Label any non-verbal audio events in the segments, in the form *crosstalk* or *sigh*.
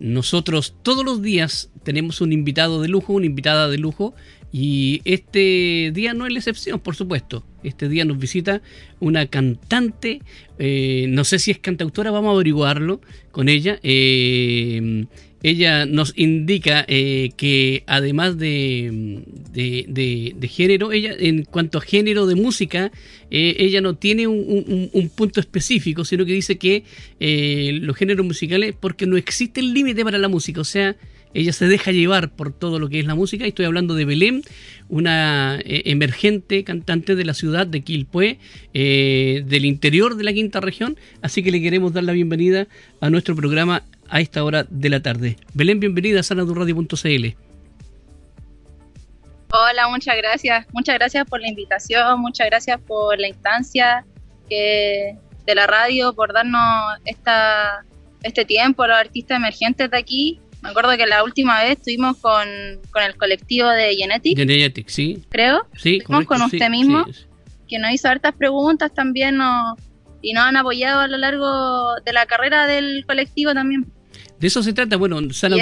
nosotros todos los días tenemos un invitado de lujo, una invitada de lujo, y este día no es la excepción, por supuesto. Este día nos visita una cantante, eh, no sé si es cantautora, vamos a averiguarlo con ella. Eh, ella nos indica eh, que además de, de, género, ella en cuanto a género de música, ella no tiene un, un, punto específico, sino que dice que los géneros musicales, porque no existe el límite para la música, o sea, ella se deja llevar por todo lo que es la música. Estoy hablando de Belén, una eh, emergente cantante de la ciudad de Quilpué, eh, del interior de la quinta región. Así que le queremos dar la bienvenida a nuestro programa a esta hora de la tarde. Belén, bienvenida a sanadurradio.cl. Hola, muchas gracias. Muchas gracias por la invitación, muchas gracias por la instancia que, de la radio, por darnos esta, este tiempo a los artistas emergentes de aquí me acuerdo que la última vez estuvimos con, el colectivo de Genetic. Genetic, sí. Creo. Sí, Estuvimos con usted mismo, que nos hizo hartas preguntas también y nos han apoyado a lo largo de la carrera del colectivo también. De eso se trata, bueno, Sana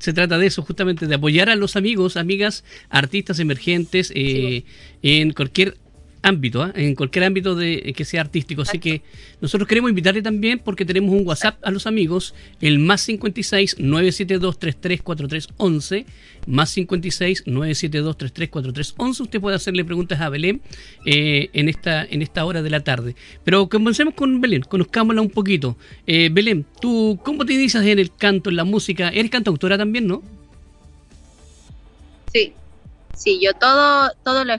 se trata de eso, justamente, de apoyar a los amigos, amigas, artistas emergentes eh, en cualquier ámbito, ¿ah? en cualquier ámbito de que sea artístico. Así que nosotros queremos invitarle también porque tenemos un WhatsApp a los amigos, el más 56 972 334311, más 56 972 334311. Usted puede hacerle preguntas a Belén eh, en esta en esta hora de la tarde. Pero comencemos con Belén, conozcámosla un poquito. Eh, Belén, tú cómo te dices en el canto, en la música? Eres cantautora también, ¿no? Sí, sí, yo todo todo lo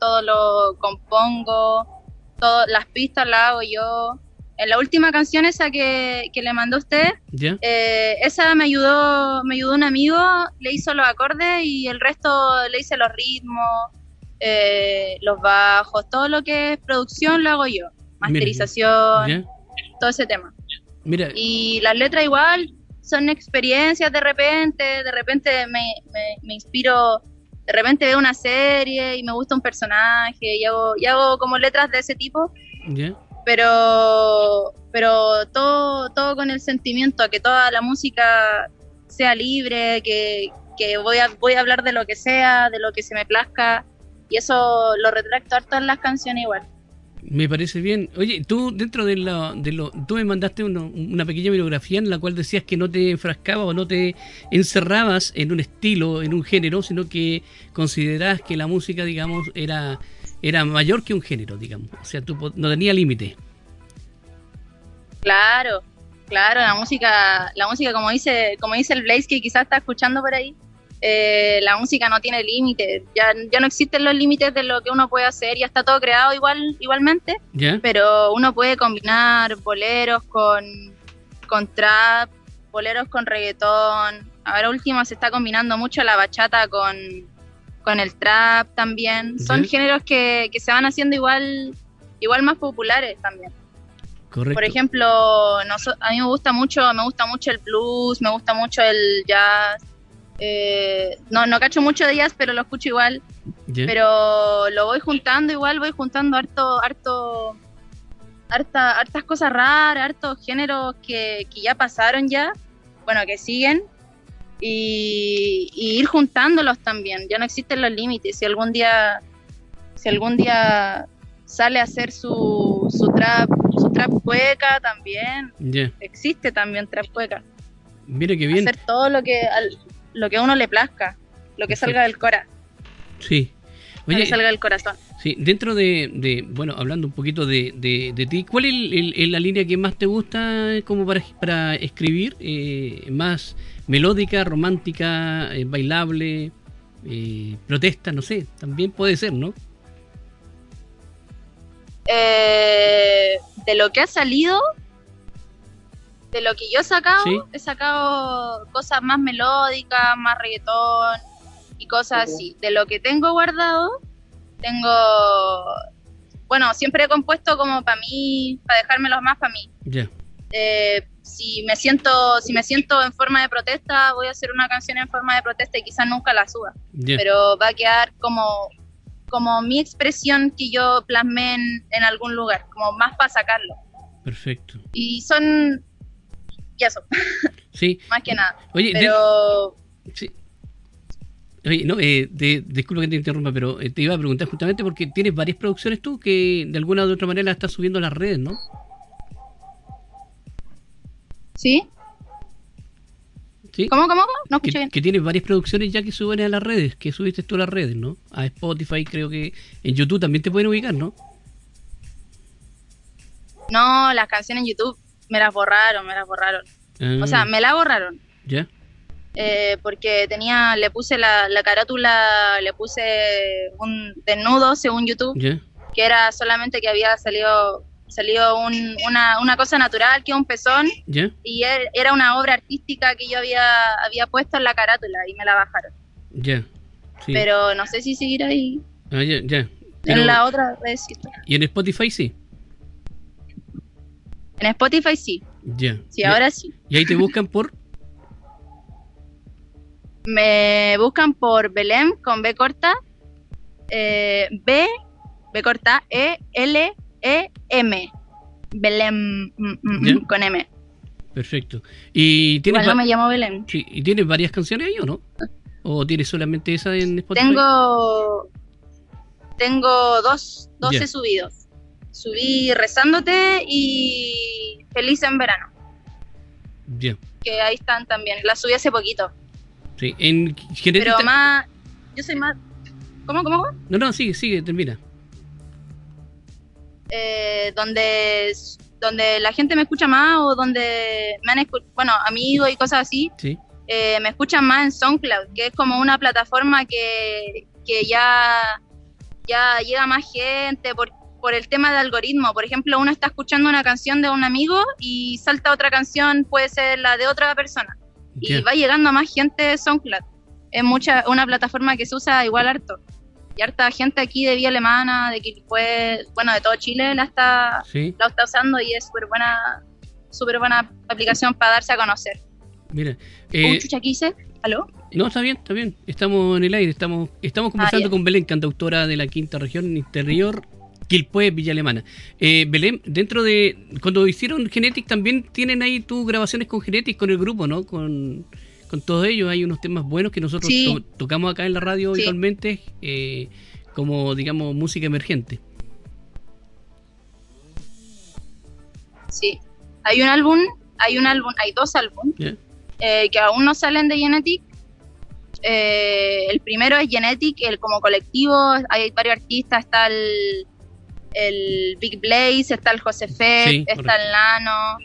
todo lo compongo, todo, las pistas las hago yo. En la última canción esa que, le mandó usted, eh, esa me ayudó, me ayudó un amigo, le hizo los acordes y el resto le hice los ritmos, eh, los bajos, todo lo que es producción lo hago yo, masterización, todo ese tema. Mira. Y las letras igual son experiencias de repente, de repente me, me, me inspiro de repente veo una serie y me gusta un personaje y hago, y hago como letras de ese tipo. Pero, pero todo, todo con el sentimiento a que toda la música sea libre, que, que voy, a, voy a hablar de lo que sea, de lo que se me plazca. Y eso lo retracto harto en las canciones igual. Me parece bien. Oye, tú dentro de lo, de lo tú me mandaste una pequeña bibliografía en la cual decías que no te enfrascabas o no te encerrabas en un estilo, en un género, sino que considerabas que la música, digamos, era, era mayor que un género, digamos. O sea, tú no tenía límite. Claro, claro, la música, la música como dice, como dice el Blaze que quizás está escuchando por ahí, eh, la música no tiene límites, ya, ya no existen los límites de lo que uno puede hacer, ya está todo creado igual igualmente, pero uno puede combinar boleros con, con trap, boleros con reggaetón, ahora último se está combinando mucho la bachata con, con el trap también, son géneros que, que se van haciendo igual, igual más populares también. Por ejemplo, a mí me gusta mucho, me gusta mucho el blues, me gusta mucho el jazz, eh, no, no cacho mucho de jazz, pero lo escucho igual. Pero lo voy juntando igual, voy juntando harto, harto, harta, hartas cosas raras, hartos géneros que, ya pasaron ya, bueno, que siguen. Y, ir juntándolos también, ya no existen los límites. Si algún día, si algún día sale a hacer su, su trap, su trap cueca también, existe también trap cueca. Mire que bien. Hacer todo lo que lo que a uno le plazca, lo que salga del corazón. Sí. Oye, que salga del corazón. Sí, dentro de, bueno, hablando un poquito de, de, ti, ¿cuál es la línea que más te gusta como para, para escribir? Eh, ¿Más melódica, romántica, eh, bailable, eh, protesta? No sé, también puede ser, ¿no? de lo que ha salido, de lo que yo he sacado, he sacado cosas más melódicas, más reggaetón y cosas así. De lo que tengo guardado, tengo, bueno, siempre he compuesto como para mí, para dejármelos más para mí. Eh, si me siento, si me siento en forma de protesta, voy a hacer una canción en forma de protesta y quizás nunca la suba. Pero va a quedar como, como mi expresión que yo plasmé en, en algún lugar, como más para sacarlo. Perfecto. Y son, y eso. Sí. *laughs* Más que nada. Oye, de- Pero Sí. Oye, no, eh, de- disculpa que te interrumpa, pero eh, te iba a preguntar justamente porque tienes varias producciones tú que de alguna u otra manera las estás subiendo a las redes, ¿no? ¿Sí? Sí. ¿Cómo, cómo? cómo? No escuché Que, bien. que tienes varias producciones ya que suben a las redes, que subiste tú a las redes, ¿no? A Spotify, creo que en YouTube también te pueden ubicar, ¿no? No, las canciones en YouTube me las borraron, me las borraron. Ah, O sea, me la borraron. ya, eh, porque tenía, le puse la, la carátula, le puse un desnudo según YouTube, ya, que era solamente que había salido salido un- una, una cosa natural que un pezón ya, y er- era una obra artística que yo había, había puesto en la carátula y me la bajaron. ya. Sí. Pero no sé si seguir ahí Ah, ya, ya. Pero- en la otra red. Y en Spotify sí. En Spotify sí, Ya. sí, ahora sí. Y ahí te buscan por. *laughs* Me buscan por Belém con B corta, eh, B, B corta, E, L, E, M. Belém mm, mm, mm, con M. Perfecto. ¿Y tienes, Igual no me llamo Belém. sí, ¿Y tienes varias canciones ahí o no? ¿O tienes solamente esa en Spotify? Tengo, tengo dos, 12 Ya. subidos. Subí Rezándote y Feliz en Verano, Ya. que ahí están también. Las subí hace poquito. Sí. En Genetic Pero más, yo soy más... ¿Cómo, cómo, cómo? No, no, sigue, sigue, termina. eh, donde donde la gente me escucha más o donde me han escuchado, bueno, amigos y cosas así, Sí. eh, me escuchan más en SoundCloud, que es como una plataforma que, que ya, ya llega más gente por, por el tema de algoritmo. Por ejemplo, uno está escuchando una canción de un amigo y salta otra canción, puede ser la de otra persona, y va llegando a más gente de SoundCloud. Es mucha, una plataforma que se usa igual harto. Y harta gente aquí de Vía Alemana, de Quilpué, bueno, de todo Chile la está, Sí. la está usando y es súper buena, súper buena aplicación para darse a conocer. Mira. Eh, chucha, ¿qué hice? ¿Aló? no, está bien, está bien. Estamos en el aire. Estamos, estamos conversando ya. con Belén, cantautora de la quinta región interior, Quilpué, Villa Alemana. Eh, Belén, dentro de. Cuando hicieron Genetic, también tienen ahí tus grabaciones con Genetic, con el grupo, ¿no? Con, con todos ellos. Hay unos temas buenos que nosotros Sí. to- tocamos acá en la radio Sí. habitualmente, eh, como, digamos, música emergente. Sí. Hay un álbum, hay un álbum, hay dos álbumes eh, que aún no salen de Genetic. Eh, el primero es Genetic, el como colectivo, hay varios artistas, está el, el Big Blaze, está el José Fett, Sí, está correcto. el Nano,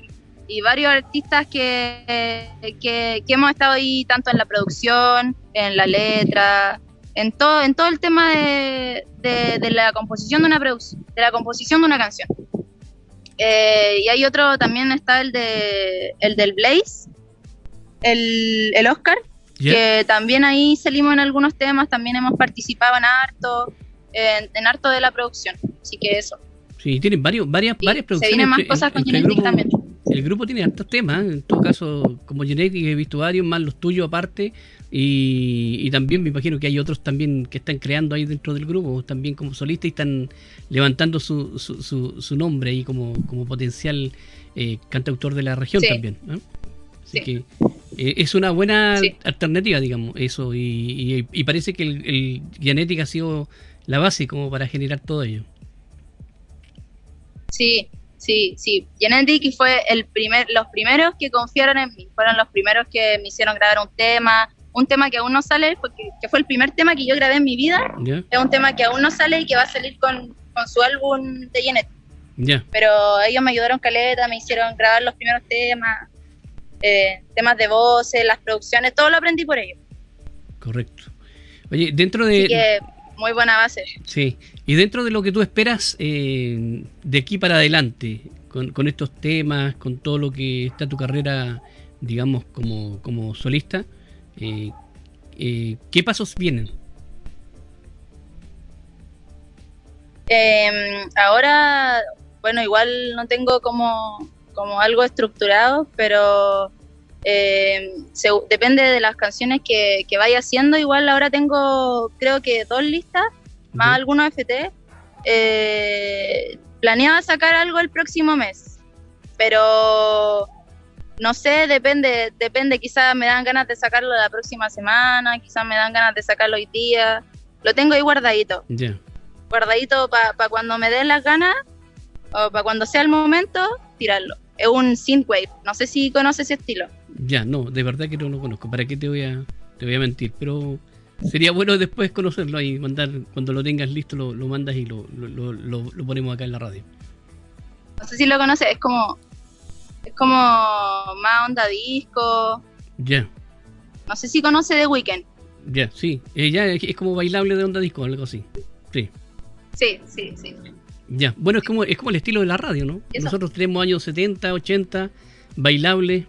y varios artistas que, que, que hemos estado ahí tanto en la producción, en la letra, en todo, en todo el tema de, de, de la composición de una de la composición de una canción. Eh, y hay otro también está el de el del Blaze, el, el Oscar, que también ahí salimos en algunos temas, también hemos participado en harto, en, en harto de la producción. Así que eso. Sí, tienen varios, varias, varias se producciones. vienen más entre- cosas con Genetic grupo- también. El grupo tiene hartos temas, en todo caso, como Genetic he visto varios, más los tuyos aparte, y, y también me imagino que hay otros también que están creando ahí dentro del grupo, también como solistas y están levantando su, su, su, su nombre ahí como, como potencial eh, cantautor de la región Sí. también. ¿eh? Así Sí. que eh, es una buena Sí. alternativa, digamos, eso, y, y- y parece que el, el Genetic ha sido la base como para generar todo ello. Sí, sí, sí. Genetic fue el primer, los primeros que confiaron en mí, fueron los primeros que me hicieron grabar un tema, un tema que aún no sale, porque, que fue el primer tema que yo grabé en mi vida, es un tema que aún no sale y que va a salir con, con su álbum de Genetic. Ya. Pero ellos me ayudaron caleta, me hicieron grabar los primeros temas, eh, temas de voces, las producciones, todo lo aprendí por ellos. Correcto. Oye, dentro de... Que muy buena base. Sí, y dentro de lo que tú esperas eh, de aquí para adelante, con, con estos temas, con todo lo que está tu carrera, digamos, como, como solista, eh, eh, ¿qué pasos vienen? Eh, ahora, bueno, igual no tengo como, como algo estructurado, pero eh, se- depende de las canciones que, que vaya haciendo. Igual ahora tengo, creo que dos listas, más ¿Ya? algunos FT. Eh, planeaba sacar algo el próximo mes, pero no sé, depende, depende, quizás me dan ganas de sacarlo la próxima semana, quizás me dan ganas de sacarlo hoy día. Lo tengo ahí guardadito. Ya. Guardadito para cuando me den las ganas o para cuando sea el momento, tirarlo. Es un synthwave, no sé si conoces ese estilo. Ya, no, de verdad que no lo conozco. ¿Para qué te voy a, te voy a mentir? Pero sería bueno después conocerlo y mandar, cuando lo tengas listo, lo, lo mandas y lo, lo, lo, lo ponemos acá en la radio. No sé si lo conoces, es como es como más onda disco. Ya. No sé si conoce The Weeknd. Ya, sí. Eh, ya es como bailable de onda disco, algo así. Sí. Sí, sí, sí. Ya. Bueno, es como, es como el estilo de la radio, ¿no? Nosotros tenemos años 70, 80, bailable.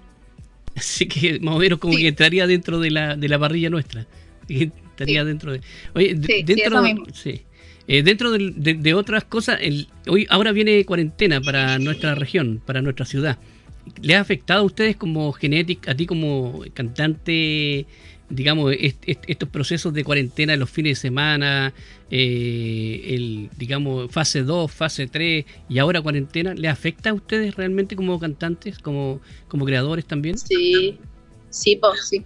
*laughs* Así que más o menos como que entraría dentro de la, de la parrilla nuestra. *laughs* Estaría dentro de. Oye, dentro, sí. Eh, dentro de, de, otras cosas, el, hoy ahora viene cuarentena para nuestra región, para nuestra ciudad. ¿Le ha afectado a ustedes como genética, a ti como cantante, digamos, estos procesos de cuarentena en los fines de semana, eh, el, digamos, fase 2, fase 3 y ahora cuarentena, ¿le afecta a ustedes realmente como cantantes, como, como creadores también? Sí, sí, pues sí.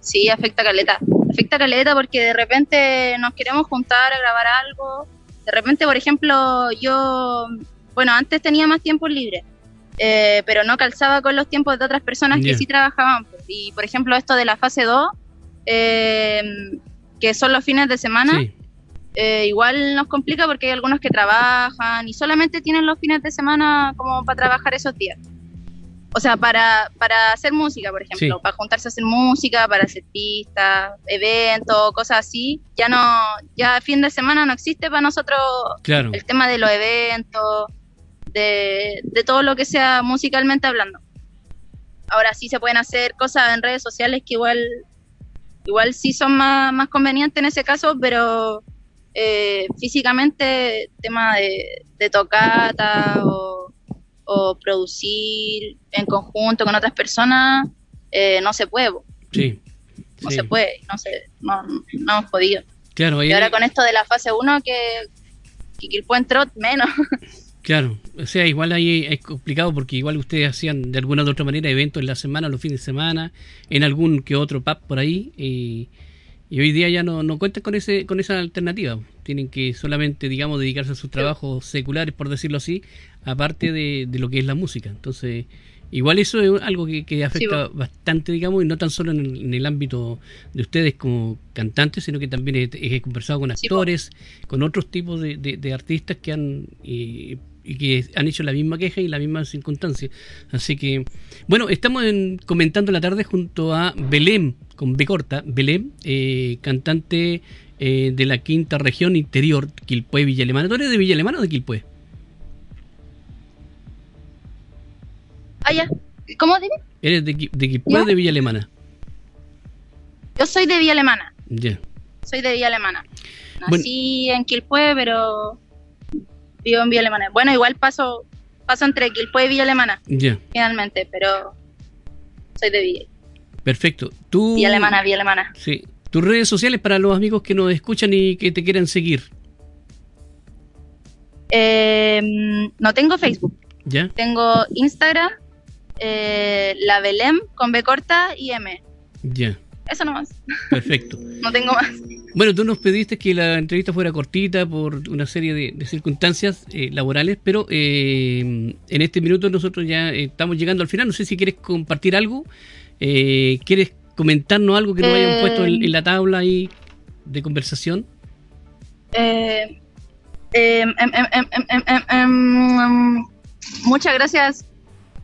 Sí, afecta a Caleta. Afecta a Caleta porque de repente nos queremos juntar a grabar algo. De repente, por ejemplo, yo, bueno, antes tenía más tiempo libre eh, pero no calzaba con los tiempos de otras personas que sí trabajaban. Y por ejemplo, esto de la fase 2, eh, que son los fines de semana, eh, igual nos complica porque hay algunos que trabajan y solamente tienen los fines de semana como para trabajar esos días. O sea, para, para hacer música, por ejemplo, para juntarse a hacer música, para hacer pistas, eventos, cosas así. Ya no, ya fin de semana no existe para nosotros el tema de los eventos de, todo lo que sea musicalmente hablando. Ahora sí se pueden hacer cosas en redes sociales que igual, igual sí son más, más convenientes en ese caso, pero eh, físicamente tema de, de tocata o, producir en conjunto con otras personas eh, no se puede. Sí. No se puede, no, se, no, no hemos podido. Claro, y ahora con esto de la fase 1 que, que entró menos. *laughs* Claro, o sea, igual ahí es complicado porque igual ustedes hacían de alguna u otra manera eventos en la semana, los fines de semana, en algún que otro pub por ahí, y, hoy día ya no, no cuentan con ese con esa alternativa. Tienen que solamente, digamos, dedicarse a sus trabajos seculares, por decirlo así, aparte de, de lo que es la música. Entonces, igual eso es algo que, afecta bastante, digamos, y no tan solo en el, ámbito de ustedes como cantantes, sino que también he, conversado con actores, con otros tipos de, de, artistas que han... Eh, y que han hecho la misma queja y la misma circunstancia. Así que, bueno, estamos comentando la tarde junto a Belém, con B corta, Belém, eh, cantante eh, de la quinta región interior, Quilpué, Villa Alemana. ¿Tú eres de Villa Alemana o de Quilpué? Ah, ya. ¿Cómo dime? ¿Eres de, de Quilpué o de Villa Alemana? Yo soy de Villa Alemana. Ya. Soy de Villa Alemana. Nací en Quilpué, pero vivo en Villa Alemana. Bueno, igual paso, paso entre Quilpue y Villa Alemana. Ya. Finalmente, pero soy de Villa. Perfecto. ¿Tú, Villa Alemana, Villa Alemana. Sí. Tus redes sociales para los amigos que nos escuchan y que te quieran seguir. Em, no tengo Facebook. ¿Ya? Tengo Instagram, eh, la Belém con B corta y M. Ya. Eso nomás. Perfecto. *laughs* no tengo más. Bueno, tú nos pediste que la entrevista fuera cortita por una serie de, circunstancias eh, laborales, pero eh, en este minuto nosotros ya eh, estamos llegando al final. No sé si quieres compartir algo, quieres comentarnos algo que nos hayan puesto en, la tabla ahí de conversación. muchas gracias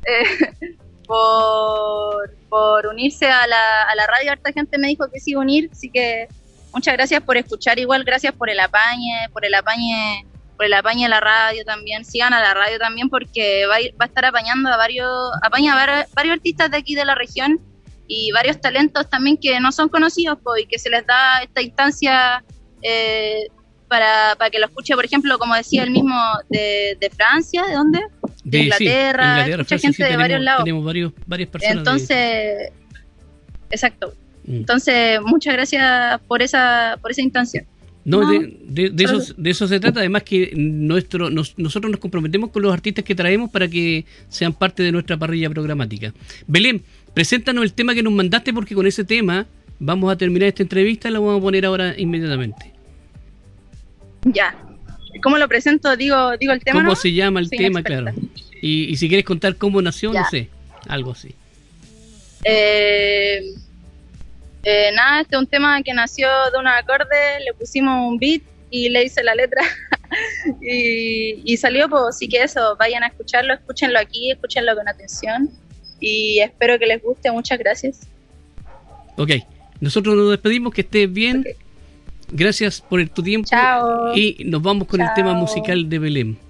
*laughs* por, por unirse a la, a la radio. Harta gente me dijo que sí unir, así que muchas gracias por escuchar igual, gracias por el apañe, por el apañe, por el apañe de la radio también, sigan a la radio también porque va a, estar apañando a varios, apaña a varios artistas de aquí de la región y varios talentos también que no son conocidos y que se les da esta instancia eh, para, para, que lo escuche, por ejemplo, como decía el mismo de, de Francia, ¿de dónde? De, Inglaterra, mucha gente de varios lados. Tenemos varios, varias personas. Entonces, exacto. Mm. Entonces, muchas gracias por esa, por esa instancia. No, de, eso, de eso se trata. Además que nuestro nosotros nos comprometemos con los artistas que traemos para que sean parte de nuestra parrilla programática. Belén, preséntanos el tema que nos mandaste porque con ese tema vamos a terminar esta entrevista y la vamos a poner ahora inmediatamente. Ya. ¿Cómo lo presento? Digo, digo el tema. ¿Cómo se llama el tema? Claro. Y, si quieres contar cómo nació, no sé, algo así. Eh, eh, nada, este es un tema que nació de un acorde, le pusimos un beat y le hice la letra *laughs* y, salió, pues así que eso, vayan a escucharlo, escúchenlo aquí, escúchenlo con atención y espero que les guste, muchas gracias. Ok, nosotros nos despedimos, que estés bien. Gracias por tu tiempo. Chao. Y nos vamos con el tema musical de Belén.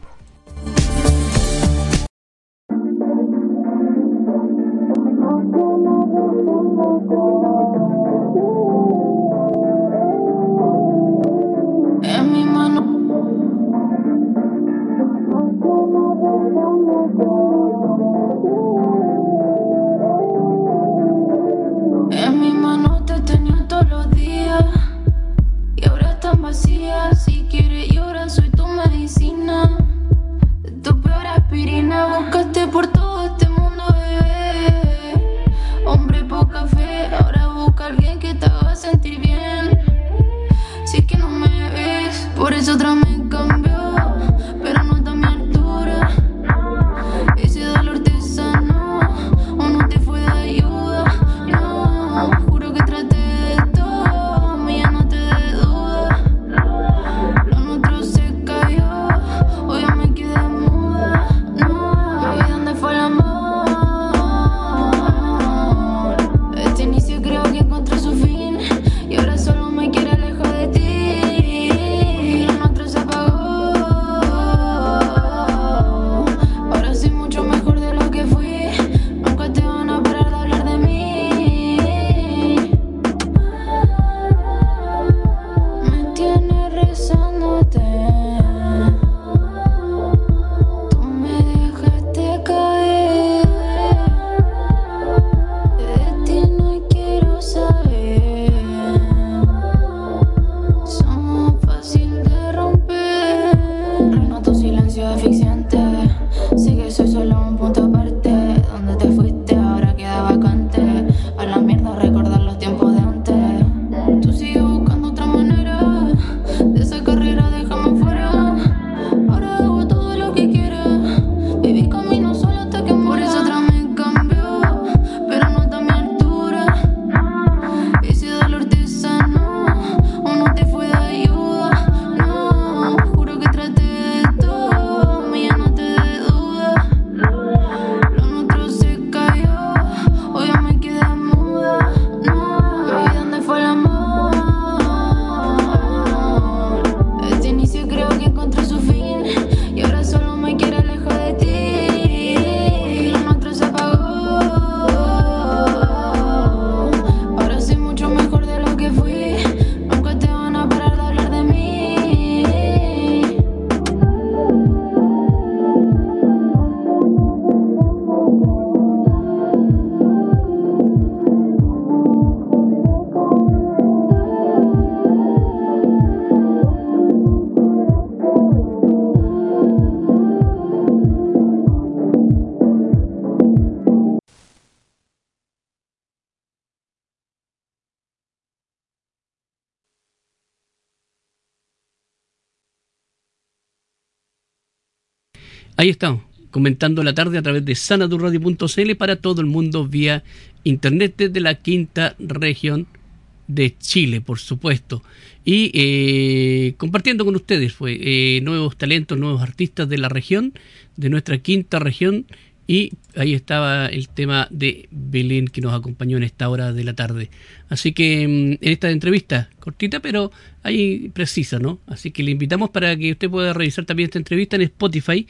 pirina, buscaste por todo. suficiente Sé que soy solo un punto Ahí estamos, comentando la tarde a través de sanadurradio.cl para todo el mundo vía internet desde la quinta región de Chile, por supuesto. Y eh, compartiendo con ustedes fue, eh, nuevos talentos, nuevos artistas de la región, de nuestra quinta región. Y ahí estaba el tema de Belén que nos acompañó en esta hora de la tarde. Así que mm, en esta entrevista, cortita, pero ahí precisa, ¿no? Así que le invitamos para que usted pueda revisar también esta entrevista en Spotify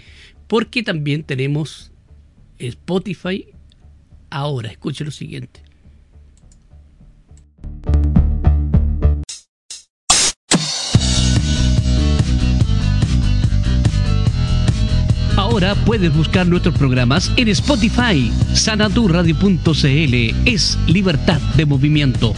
porque también tenemos Spotify ahora. Escuche lo siguiente. Ahora puedes buscar nuestros programas en Spotify. Sanaturradio.cl es libertad de movimiento.